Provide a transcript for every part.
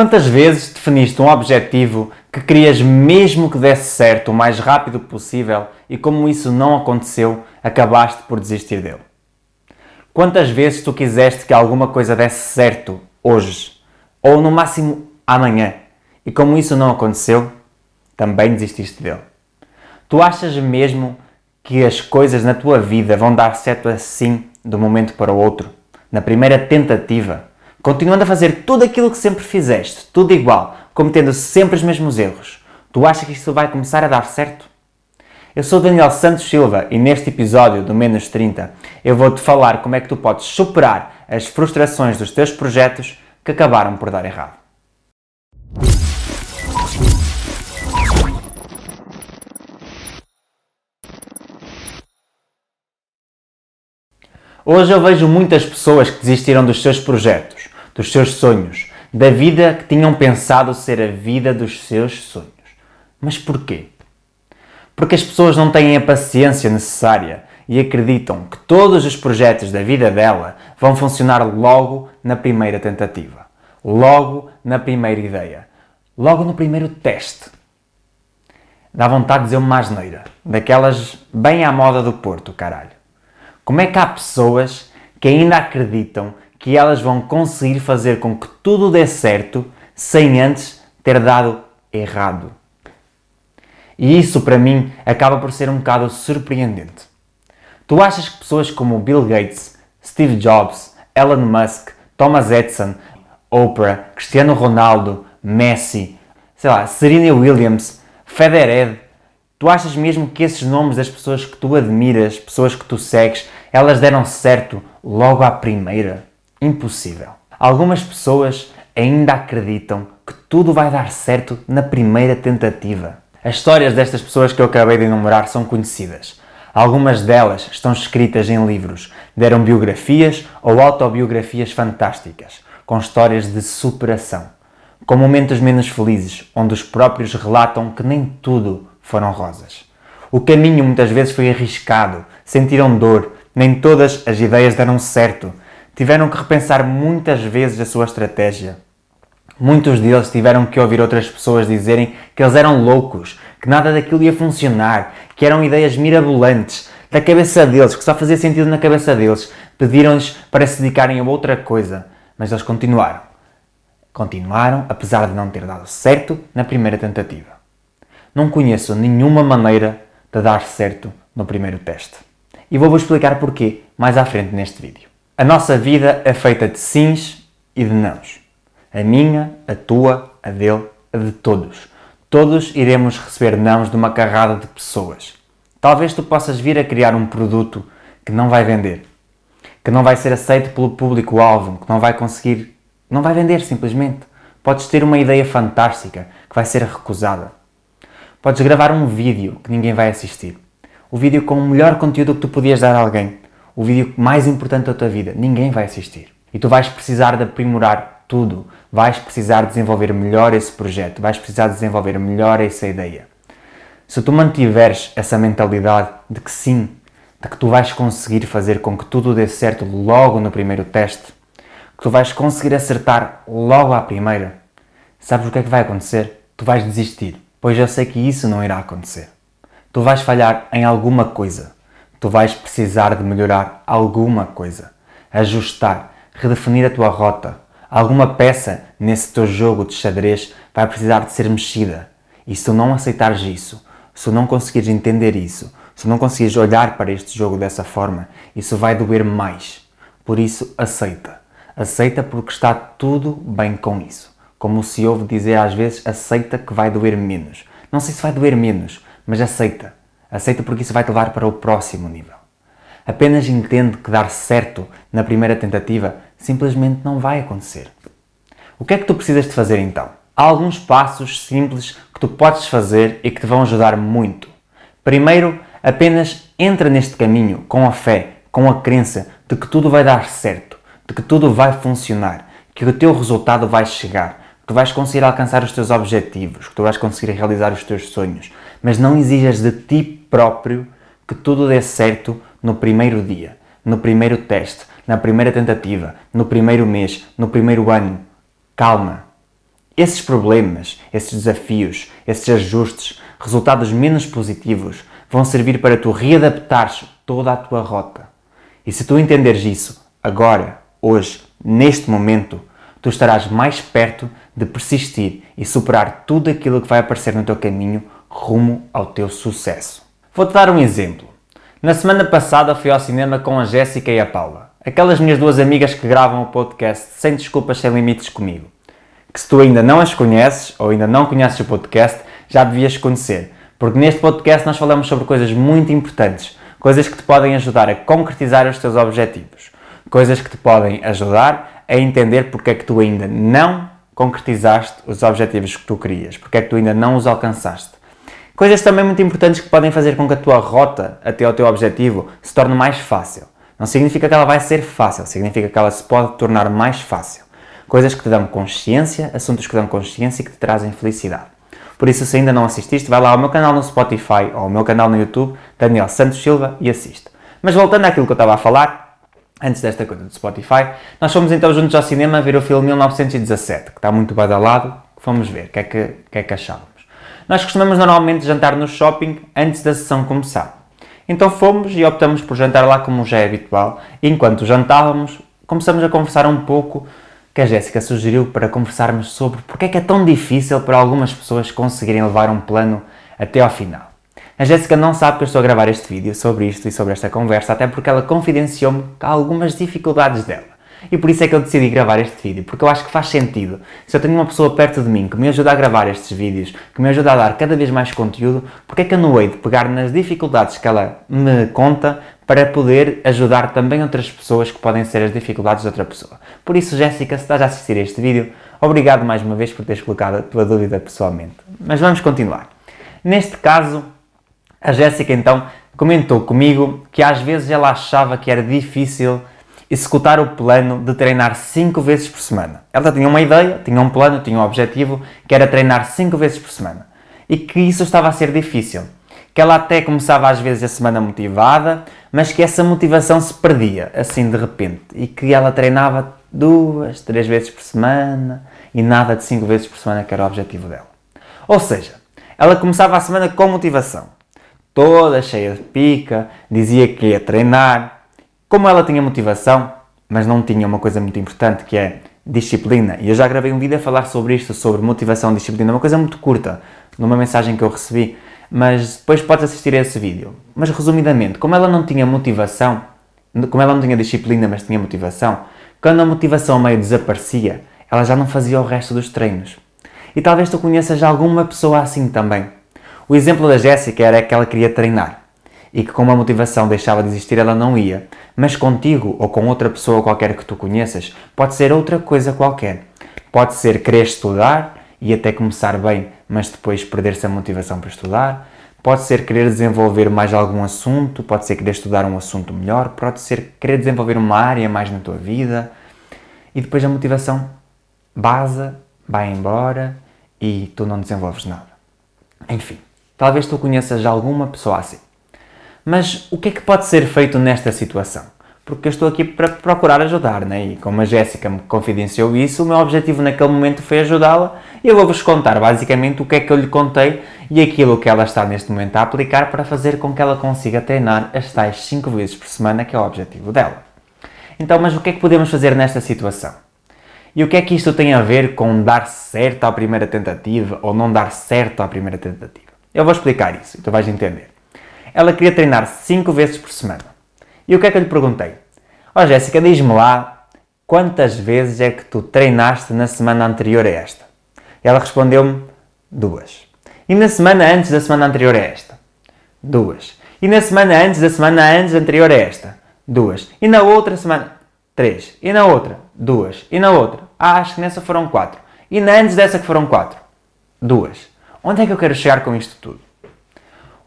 Quantas vezes definiste um objetivo que querias mesmo que desse certo o mais rápido possível e, como isso não aconteceu, acabaste por desistir dele? Quantas vezes tu quiseste que alguma coisa desse certo hoje, ou no máximo amanhã, e como isso não aconteceu, também desististe dele? Tu achas mesmo que as coisas na tua vida vão dar certo assim, de um momento para o outro, na primeira tentativa? Continuando a fazer tudo aquilo que sempre fizeste, tudo igual, cometendo sempre os mesmos erros, tu achas que isto vai começar a dar certo? Eu sou Daniel Santos Silva e neste episódio do Menos 30 eu vou-te falar como é que tu podes superar as frustrações dos teus projetos que acabaram por dar errado. Hoje eu vejo muitas pessoas que desistiram dos seus projetos, dos seus sonhos, da vida que tinham pensado ser a vida dos seus sonhos. Mas porquê? Porque as pessoas não têm a paciência necessária e acreditam que todos os projetos da vida dela vão funcionar logo na primeira tentativa, logo na primeira ideia, logo no primeiro teste. Dá vontade de dizer uma asneira, daquelas bem à moda do Porto, caralho. Como é que há pessoas que ainda acreditam que elas vão conseguir fazer com que tudo dê certo sem antes ter dado errado. E isso para mim acaba por ser um bocado surpreendente. Tu achas que pessoas como Bill Gates, Steve Jobs, Elon Musk, Thomas Edison, Oprah, Cristiano Ronaldo, Messi, sei lá, Serena Williams, Federer, tu achas mesmo que esses nomes das pessoas que tu admiras, pessoas que tu segues, elas deram certo logo à primeira? Impossível. Algumas pessoas ainda acreditam que tudo vai dar certo na primeira tentativa. As histórias destas pessoas que eu acabei de enumerar são conhecidas. Algumas delas estão escritas em livros, deram biografias ou autobiografias fantásticas, com histórias de superação, com momentos menos felizes, onde os próprios relatam que nem tudo foram rosas. O caminho muitas vezes foi arriscado, sentiram dor, nem todas as ideias deram certo, tiveram que repensar muitas vezes a sua estratégia. Muitos deles tiveram que ouvir outras pessoas dizerem que eles eram loucos, que nada daquilo ia funcionar, que eram ideias mirabolantes da cabeça deles, que só fazia sentido na cabeça deles. Pediram-lhes para se dedicarem a outra coisa, mas eles continuaram. Continuaram, apesar de não ter dado certo na primeira tentativa. Não conheço nenhuma maneira de dar certo no primeiro teste. E vou-vos explicar porquê mais à frente neste vídeo. A nossa vida é feita de sims e de nãos. A minha, a tua, a dele, a de todos. Todos iremos receber nãos de uma carrada de pessoas. Talvez tu possas vir a criar um produto que não vai vender, que não vai ser aceito pelo público-alvo, que não vai conseguir, não vai vender simplesmente. Podes ter uma ideia fantástica que vai ser recusada. Podes gravar um vídeo que ninguém vai assistir. O vídeo com o melhor conteúdo que tu podias dar a alguém o vídeo mais importante da tua vida. Ninguém vai assistir. E tu vais precisar de aprimorar tudo. Vais precisar desenvolver melhor esse projeto. Vais precisar desenvolver melhor essa ideia. Se tu mantiveres essa mentalidade de que sim, de que tu vais conseguir fazer com que tudo dê certo logo no primeiro teste, que tu vais conseguir acertar logo à primeira, sabes o que é que vai acontecer? Tu vais desistir, pois eu sei que isso não irá acontecer. Tu vais falhar em alguma coisa tu vais precisar de melhorar alguma coisa, ajustar, redefinir a tua rota. Alguma peça nesse teu jogo de xadrez vai precisar de ser mexida. E se tu não aceitares isso, se tu não conseguires entender isso, se tu não conseguires olhar para este jogo dessa forma, isso vai doer mais. Por isso, aceita. Aceita porque está tudo bem com isso. Como se ouve dizer às vezes, aceita que vai doer menos. Não sei se vai doer menos, mas aceita. Aceita porque isso vai te levar para o próximo nível. Apenas entende que dar certo na primeira tentativa simplesmente não vai acontecer. O que é que tu precisas de fazer então? Há alguns passos simples que tu podes fazer e que te vão ajudar muito. Primeiro, apenas entra neste caminho com a fé, com a crença de que tudo vai dar certo, de que tudo vai funcionar, que o teu resultado vai chegar, que tu vais conseguir alcançar os teus objetivos, que tu vais conseguir realizar os teus sonhos, mas não exijas de ti próprio que tudo dê certo no primeiro dia, no primeiro teste, na primeira tentativa, no primeiro mês, no primeiro ano. Calma. Esses problemas, esses desafios, esses ajustes, resultados menos positivos, vão servir para tu readaptares toda a tua rota. E se tu entenderes isso agora, hoje, neste momento, tu estarás mais perto de persistir e superar tudo aquilo que vai aparecer no teu caminho rumo ao teu sucesso. Vou-te dar um exemplo. Na semana passada fui ao cinema com a Jéssica e a Paula, aquelas minhas duas amigas que gravam o podcast Sem Desculpas Sem Limites comigo. Que se tu ainda não as conheces ou ainda não conheces o podcast, já devias conhecer, porque neste podcast nós falamos sobre coisas muito importantes, coisas que te podem ajudar a concretizar os teus objetivos, coisas que te podem ajudar a entender porque é que tu ainda não concretizaste os objetivos que tu querias, porque é que tu ainda não os alcançaste. Coisas também muito importantes que podem fazer com que a tua rota até ao teu objetivo se torne mais fácil. Não significa que ela vai ser fácil, significa que ela se pode tornar mais fácil. Coisas que te dão consciência, assuntos que dão consciência e que te trazem felicidade. Por isso, se ainda não assististe, vai lá ao meu canal no Spotify ou ao meu canal no YouTube, Daniel Santos Silva, e assiste. Mas voltando àquilo que eu estava a falar, antes desta coisa do Spotify, nós fomos então juntos ao cinema ver o filme 1917, que está muito badalado, fomos ver, o que é que, que, é que achávamos. Nós costumamos normalmente jantar no shopping antes da sessão começar. Então fomos e optamos por jantar lá como já é habitual, e enquanto jantávamos, começamos a conversar um pouco que a Jéssica sugeriu para conversarmos sobre porque é que é tão difícil para algumas pessoas conseguirem levar um plano até ao final. A Jéssica não sabe que eu estou a gravar este vídeo sobre isto e sobre esta conversa, até porque ela confidenciou-me algumas dificuldades dela. E por isso é que eu decidi gravar este vídeo, porque eu acho que faz sentido. Se eu tenho uma pessoa perto de mim que me ajuda a gravar estes vídeos, que me ajuda a dar cada vez mais conteúdo, porque é que eu não hei de pegar nas dificuldades que ela me conta para poder ajudar também outras pessoas que podem ser as dificuldades de outra pessoa. Por isso, Jéssica, se estás a assistir a este vídeo, obrigado mais uma vez por teres colocado a tua dúvida pessoalmente. Mas vamos continuar. Neste caso, a Jéssica então comentou comigo que às vezes ela achava que era difícil executar o plano de treinar 5 vezes por semana. Ela tinha uma ideia, tinha um plano, tinha um objetivo, que era treinar 5 vezes por semana. E que isso estava a ser difícil. Que ela até começava às vezes a semana motivada, mas que essa motivação se perdia, assim de repente. E que ela treinava duas, três vezes por semana e nada de 5 vezes por semana, que era o objetivo dela. Ou seja, ela começava a semana com motivação toda cheia de pica, dizia que ia treinar. Como ela tinha motivação, mas não tinha uma coisa muito importante que é disciplina, e eu já gravei um vídeo a falar sobre isto, sobre motivação e disciplina, uma coisa muito curta, numa mensagem que eu recebi, mas depois podes assistir a esse vídeo. Mas resumidamente, como ela não tinha motivação, como ela não tinha disciplina, mas tinha motivação, quando a motivação meio desaparecia, ela já não fazia o resto dos treinos. E talvez tu conheças alguma pessoa assim também o exemplo da Jéssica era que ela queria treinar e que, como a motivação deixava de existir, ela não ia. Mas contigo ou com outra pessoa qualquer que tu conheças, pode ser outra coisa qualquer. Pode ser querer estudar e até começar bem, mas depois perder-se a motivação para estudar. Pode ser querer desenvolver mais algum assunto, pode ser querer estudar um assunto melhor, pode ser querer desenvolver uma área mais na tua vida. E depois a motivação basa, vai embora e tu não desenvolves nada. Enfim. Talvez tu conheças alguma pessoa assim. Mas o que é que pode ser feito nesta situação? Porque eu estou aqui para procurar ajudar, né? e como a Jéssica me confidenciou isso, o meu objetivo naquele momento foi ajudá-la e eu vou-vos contar basicamente o que é que eu lhe contei e aquilo que ela está neste momento a aplicar para fazer com que ela consiga treinar as tais 5 vezes por semana, que é o objetivo dela. Então, mas o que é que podemos fazer nesta situação? E o que é que isto tem a ver com dar certo à primeira tentativa ou não dar certo à primeira tentativa? Eu vou explicar isso e tu vais entender. Ela queria treinar 5 vezes por semana. E o que é que eu lhe perguntei? Ó oh, Jéssica, diz-me lá quantas vezes é que tu treinaste na semana anterior a esta? Ela respondeu-me duas. E na semana antes da semana anterior a esta? Duas. E na semana antes da semana antes anterior a esta? Duas. E na outra semana? Três. E na outra? Duas. E na outra? Ah, acho que nessa foram quatro. E na antes dessa que foram quatro? Duas. Onde é que eu quero chegar com isto tudo?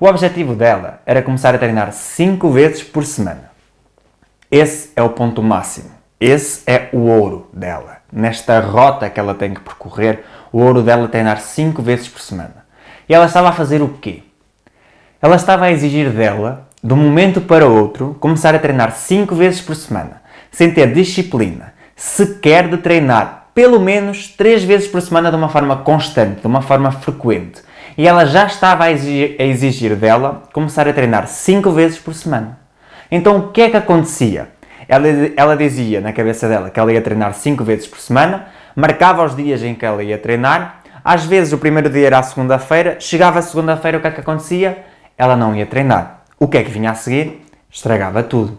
O objetivo dela era começar a treinar 5 vezes por semana. Esse é o ponto máximo. Esse é o ouro dela. Nesta rota que ela tem que percorrer, o ouro dela é treinar 5 vezes por semana. E ela estava a fazer o quê? Ela estava a exigir dela, de um momento para outro, começar a treinar 5 vezes por semana, sem ter disciplina, sequer de treinar pelo menos 3 vezes por semana de uma forma constante, de uma forma frequente. E ela já estava a exigir, a exigir dela começar a treinar 5 vezes por semana. Então o que é que acontecia? Ela, ela dizia na cabeça dela que ela ia treinar 5 vezes por semana, marcava os dias em que ela ia treinar, às vezes o primeiro dia era a segunda-feira, chegava a segunda-feira, o que é que acontecia? Ela não ia treinar. O que é que vinha a seguir? Estragava tudo.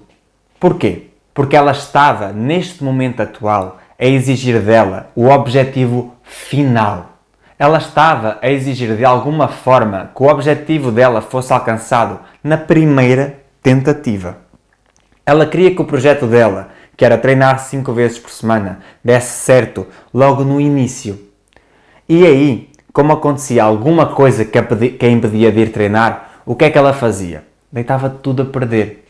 Porquê? Porque ela estava, neste momento atual, a exigir dela o objetivo final. Ela estava a exigir de alguma forma que o objetivo dela fosse alcançado na primeira tentativa. Ela queria que o projeto dela, que era treinar 5 vezes por semana, desse certo logo no início. E aí, como acontecia alguma coisa que a impedia de ir treinar, o que é que ela fazia? Deitava tudo a perder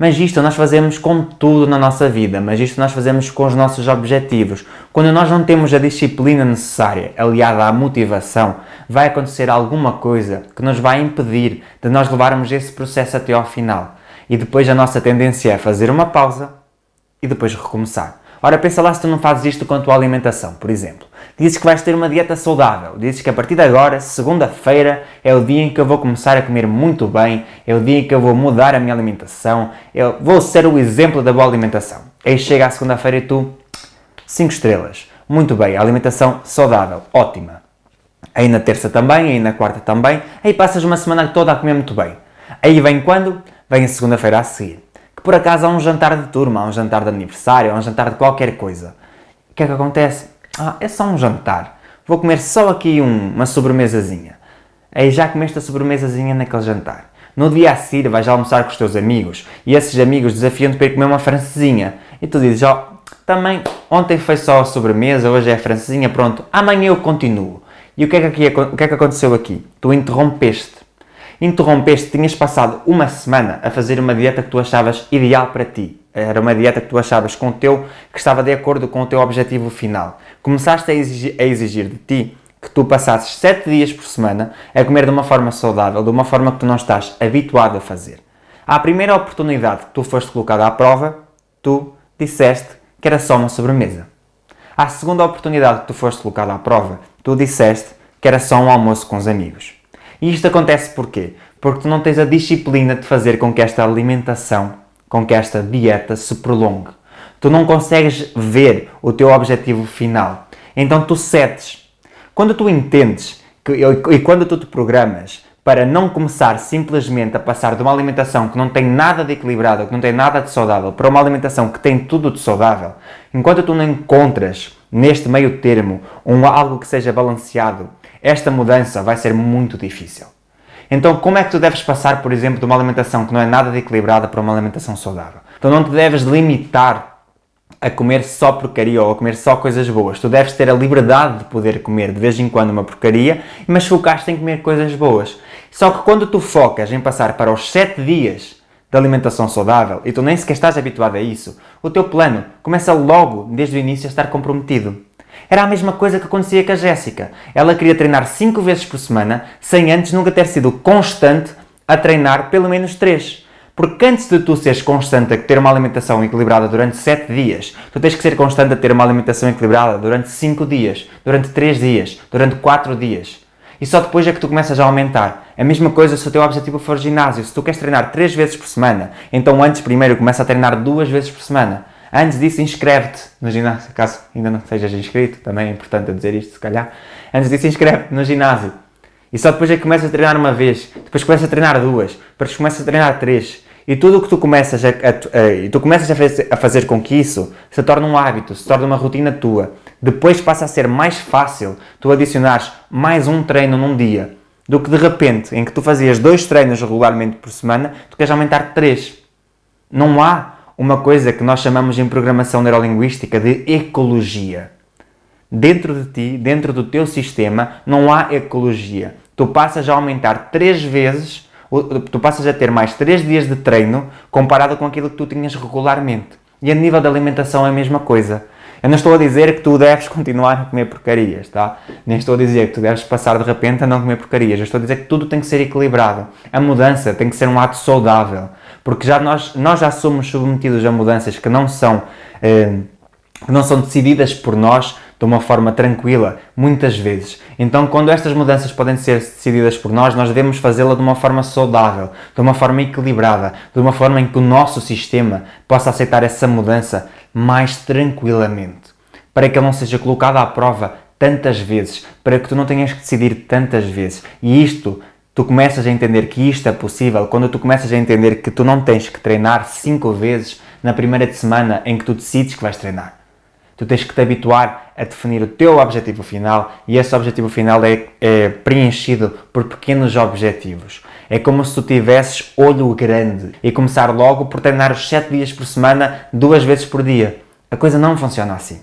mas isto nós fazemos com tudo na nossa vida, mas isto nós fazemos com os nossos objetivos. Quando nós não temos a disciplina necessária, aliada à motivação, vai acontecer alguma coisa que nos vai impedir de nós levarmos esse processo até ao final. E depois a nossa tendência é fazer uma pausa e depois recomeçar. Ora, pensa lá se tu não fazes isto com a tua alimentação, por exemplo. Dizes que vais ter uma dieta saudável, dizes que a partir de agora, segunda-feira, é o dia em que eu vou começar a comer muito bem, é o dia em que eu vou mudar a minha alimentação, eu vou ser o exemplo da boa alimentação. Aí chega a segunda-feira e tu, 5 estrelas. Muito bem, alimentação saudável, ótima. Aí na terça também, aí na quarta também, aí passas uma semana toda a comer muito bem. Aí vem quando? Vem a segunda-feira a seguir que por acaso há um jantar de turma, há um jantar de aniversário, há um jantar de qualquer coisa. O que é que acontece? Ah, é só um jantar. Vou comer só aqui um, uma sobremesazinha. Aí já comeste a sobremesazinha naquele jantar. No dia a seguir vais almoçar com os teus amigos e esses amigos desafiam-te para ir comer uma francesinha. E tu dizes, ó, oh, também ontem foi só a sobremesa, hoje é a francesinha, pronto, amanhã eu continuo. E o que, é que, aqui, o que é que aconteceu aqui? Tu interrompeste interrompeste, tinhas passado uma semana a fazer uma dieta que tu achavas ideal para ti. Era uma dieta que tu achavas com o teu, que estava de acordo com o teu objetivo final. Começaste a exigir, a exigir de ti que tu passasses 7 dias por semana a comer de uma forma saudável, de uma forma que tu não estás habituado a fazer. À primeira oportunidade que tu foste colocado à prova, tu disseste que era só uma sobremesa. À segunda oportunidade que tu foste colocado à prova, tu disseste que era só um almoço com os amigos. E isto acontece porquê? Porque tu não tens a disciplina de fazer com que esta alimentação, com que esta dieta se prolongue. Tu não consegues ver o teu objetivo final. Então tu setes. Quando tu entendes que, e quando tu te programas para não começar simplesmente a passar de uma alimentação que não tem nada de equilibrado, que não tem nada de saudável, para uma alimentação que tem tudo de saudável, enquanto tu não encontras neste meio termo um algo que seja balanceado, esta mudança vai ser muito difícil. Então, como é que tu deves passar, por exemplo, de uma alimentação que não é nada de equilibrada para uma alimentação saudável? Então, não te deves limitar a comer só porcaria ou a comer só coisas boas. Tu deves ter a liberdade de poder comer de vez em quando uma porcaria, mas focaste em comer coisas boas. Só que quando tu focas em passar para os 7 dias de alimentação saudável e tu nem sequer estás habituado a isso, o teu plano começa logo, desde o início, a estar comprometido. Era a mesma coisa que acontecia com a Jéssica. Ela queria treinar 5 vezes por semana, sem antes nunca ter sido constante a treinar pelo menos 3. Porque antes de tu seres constante a ter uma alimentação equilibrada durante 7 dias, tu tens que ser constante a ter uma alimentação equilibrada durante 5 dias, durante 3 dias, durante 4 dias. E só depois é que tu começas a aumentar. A mesma coisa se o teu objetivo for ginásio. Se tu queres treinar 3 vezes por semana, então antes primeiro começa a treinar 2 vezes por semana. Antes disso, inscreve-te no ginásio, caso ainda não estejas inscrito, também é importante dizer isto, se calhar. Antes disso, inscreve-te no ginásio. E só depois é que começas a treinar uma vez, depois começas a treinar duas, depois começas a treinar três. E tudo o que tu começas a, a, a, tu começas a fazer, a fazer com que isso se torne um hábito, se torne uma rotina tua. Depois passa a ser mais fácil tu adicionares mais um treino num dia do que de repente, em que tu fazias dois treinos regularmente por semana, tu queres aumentar três. Não há uma coisa que nós chamamos em programação neurolinguística de ecologia. Dentro de ti, dentro do teu sistema, não há ecologia. Tu passas a aumentar três vezes, tu passas a ter mais três dias de treino comparado com aquilo que tu tinhas regularmente. E a nível da alimentação é a mesma coisa. Eu não estou a dizer que tu deves continuar a comer porcarias, tá? Nem estou a dizer que tu deves passar de repente a não comer porcarias. Eu estou a dizer que tudo tem que ser equilibrado. A mudança tem que ser um ato saudável porque já nós, nós já somos submetidos a mudanças que não são, eh, que não são decididas por nós de uma forma tranquila, muitas vezes. Então, quando estas mudanças podem ser decididas por nós, nós devemos fazê-la de uma forma saudável, de uma forma equilibrada, de uma forma em que o nosso sistema possa aceitar essa mudança mais tranquilamente, para que ele não seja colocado à prova tantas vezes, para que tu não tenhas que decidir tantas vezes. E isto tu começas a entender que isto é possível quando tu começas a entender que tu não tens que treinar cinco vezes na primeira semana em que tu decides que vais treinar. Tu tens que te habituar a definir o teu objetivo final e esse objetivo final é, é preenchido por pequenos objetivos. É como se tu tivesses olho grande e começar logo por treinar os 7 dias por semana, duas vezes por dia. A coisa não funciona assim.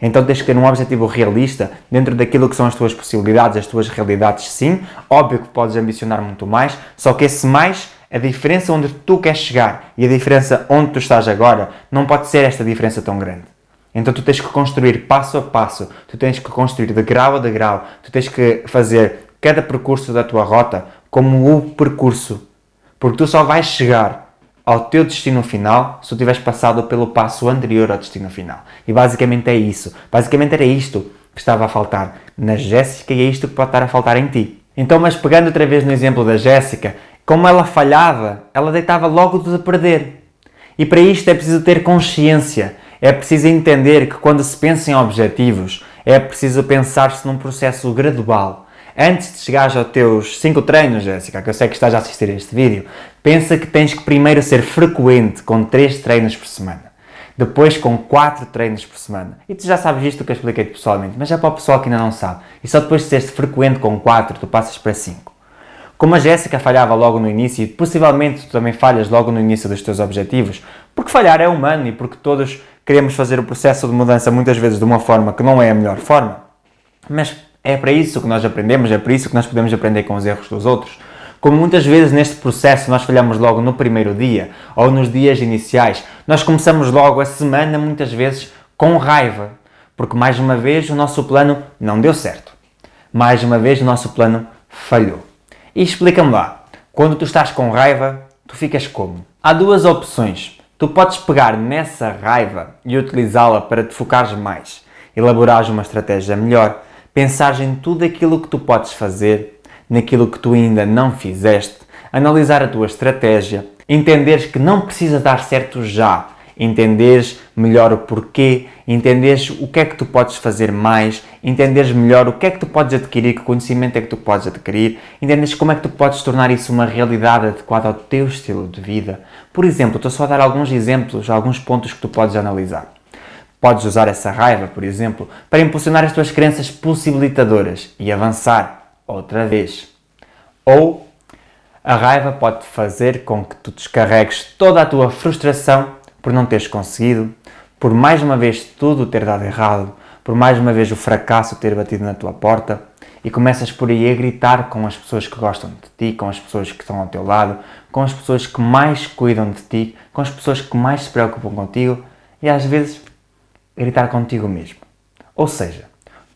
Então tens que ter um objetivo realista dentro daquilo que são as tuas possibilidades, as tuas realidades, sim. Óbvio que podes ambicionar muito mais, só que esse mais, a diferença onde tu queres chegar e a diferença onde tu estás agora, não pode ser esta diferença tão grande. Então tu tens que construir passo a passo, tu tens que construir de grau a degrau, tu tens que fazer cada percurso da tua rota como o percurso. Porque tu só vais chegar ao teu destino final se tu tiveres passado pelo passo anterior ao destino final. E basicamente é isso. Basicamente era isto que estava a faltar na Jéssica e é isto que pode estar a faltar em ti. Então, mas pegando outra vez no exemplo da Jéssica, como ela falhava, ela deitava logo de perder. E para isto é preciso ter consciência, é preciso entender que quando se pensa em objetivos, é preciso pensar-se num processo gradual antes de chegares aos teus 5 treinos, Jéssica, que eu sei que estás a assistir a este vídeo, pensa que tens que primeiro ser frequente com 3 treinos por semana. Depois com 4 treinos por semana. E tu já sabes isto que eu expliquei pessoalmente, mas é para o pessoal que ainda não sabe. E só depois de seres frequente com 4, tu passas para 5. Como a Jéssica falhava logo no início, e possivelmente tu também falhas logo no início dos teus objetivos, porque falhar é humano e porque todos queremos fazer o processo de mudança muitas vezes de uma forma que não é a melhor forma. Mas é para isso que nós aprendemos, é para isso que nós podemos aprender com os erros dos outros. Como muitas vezes neste processo nós falhamos logo no primeiro dia ou nos dias iniciais, nós começamos logo a semana muitas vezes com raiva, porque mais uma vez o nosso plano não deu certo. Mais uma vez o nosso plano falhou. E explica-me lá, quando tu estás com raiva, tu ficas como? Há duas opções. Tu podes pegar nessa raiva e utilizá-la para te focares mais, elaborares uma estratégia melhor pensares em tudo aquilo que tu podes fazer, naquilo que tu ainda não fizeste, analisar a tua estratégia, entenderes que não precisa dar certo já, entenderes melhor o porquê, entenderes o que é que tu podes fazer mais, entenderes melhor o que é que tu podes adquirir, que conhecimento é que tu podes adquirir, entenderes como é que tu podes tornar isso uma realidade adequada ao teu estilo de vida. Por exemplo, estou só a dar alguns exemplos, alguns pontos que tu podes analisar. Podes usar essa raiva, por exemplo, para impulsionar as tuas crenças possibilitadoras e avançar outra vez. Ou a raiva pode fazer com que tu descarregues toda a tua frustração por não teres conseguido, por mais uma vez tudo ter dado errado, por mais uma vez o fracasso ter batido na tua porta e começas por aí a gritar com as pessoas que gostam de ti, com as pessoas que estão ao teu lado, com as pessoas que mais cuidam de ti, com as pessoas que mais se preocupam contigo e às vezes gritar contigo mesmo. Ou seja,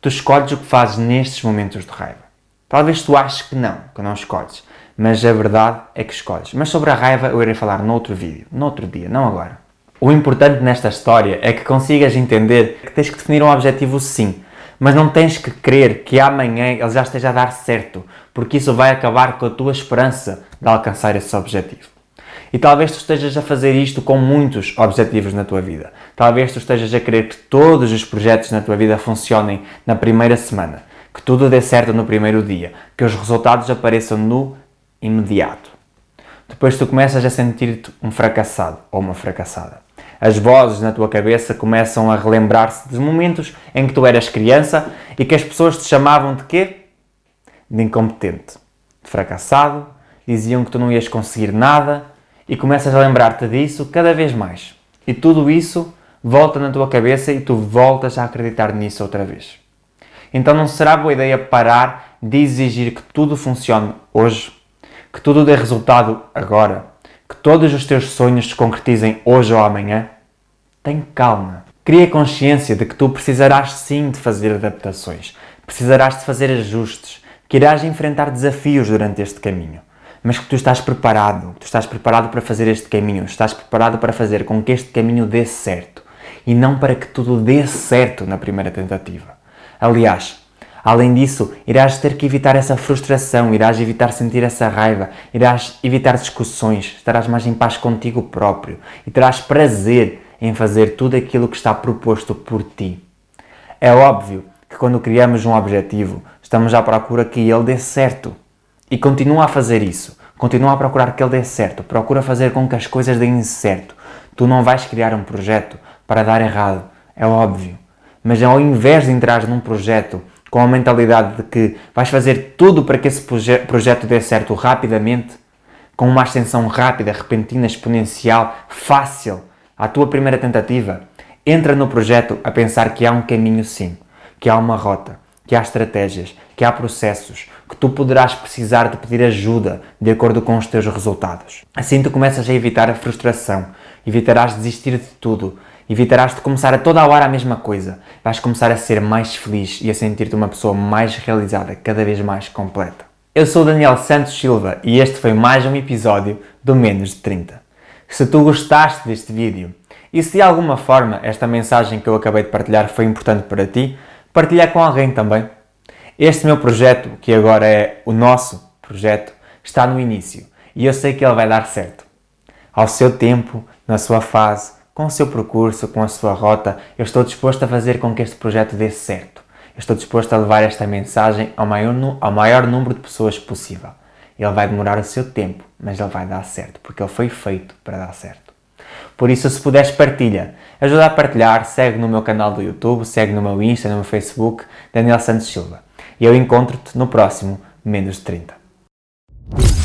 tu escolhes o que fazes nestes momentos de raiva. Talvez tu aches que não, que não escolhes, mas a verdade é que escolhes. Mas sobre a raiva eu irei falar noutro vídeo, noutro dia, não agora. O importante nesta história é que consigas entender que tens que definir um objetivo sim, mas não tens que crer que amanhã ele já esteja a dar certo, porque isso vai acabar com a tua esperança de alcançar esse objetivo. E talvez tu estejas a fazer isto com muitos objetivos na tua vida. Talvez tu estejas a querer que todos os projetos na tua vida funcionem na primeira semana, que tudo dê certo no primeiro dia, que os resultados apareçam no imediato. Depois tu começas a sentir-te um fracassado ou uma fracassada. As vozes na tua cabeça começam a relembrar-se dos momentos em que tu eras criança e que as pessoas te chamavam de quê? De incompetente, de fracassado, diziam que tu não ias conseguir nada, e começas a lembrar-te disso cada vez mais. E tudo isso volta na tua cabeça e tu voltas a acreditar nisso outra vez. Então não será boa ideia parar de exigir que tudo funcione hoje, que tudo dê resultado agora, que todos os teus sonhos se concretizem hoje ou amanhã? Tem calma. Cria consciência de que tu precisarás sim de fazer adaptações, precisarás de fazer ajustes, que irás enfrentar desafios durante este caminho mas que tu estás preparado, tu estás preparado para fazer este caminho, estás preparado para fazer com que este caminho dê certo e não para que tudo dê certo na primeira tentativa. Aliás, além disso, irás ter que evitar essa frustração, irás evitar sentir essa raiva, irás evitar discussões, estarás mais em paz contigo próprio e terás prazer em fazer tudo aquilo que está proposto por ti. É óbvio que quando criamos um objetivo, estamos à procura que ele dê certo. E continua a fazer isso. Continua a procurar que ele dê certo. Procura fazer com que as coisas deem certo. Tu não vais criar um projeto para dar errado. É óbvio. Mas ao invés de entrar num projeto com a mentalidade de que vais fazer tudo para que esse proje projeto dê certo rapidamente, com uma ascensão rápida, repentina, exponencial, fácil, à tua primeira tentativa, entra no projeto a pensar que há um caminho sim, que há uma rota, que há estratégias, que há processos, que tu poderás precisar de pedir ajuda de acordo com os teus resultados. Assim tu começas a evitar a frustração, evitarás de desistir de tudo, evitarás de começar a toda a hora a mesma coisa. Vais começar a ser mais feliz e a sentir-te uma pessoa mais realizada, cada vez mais completa. Eu sou Daniel Santos Silva e este foi mais um episódio do Menos de 30. Se tu gostaste deste vídeo e se de alguma forma esta mensagem que eu acabei de partilhar foi importante para ti, partilha com alguém também. Este meu projeto, que agora é o nosso projeto, está no início e eu sei que ele vai dar certo. Ao seu tempo, na sua fase, com o seu percurso, com a sua rota, eu estou disposto a fazer com que este projeto dê certo. Eu estou disposto a levar esta mensagem ao maior, ao maior número de pessoas possível. Ele vai demorar o seu tempo, mas ele vai dar certo, porque ele foi feito para dar certo. Por isso, se puderes, partilha ajuda a partilhar, segue no meu canal do YouTube, segue no meu Insta, no meu Facebook, Daniel Santos Silva. E eu encontro-te no próximo Menos de 30.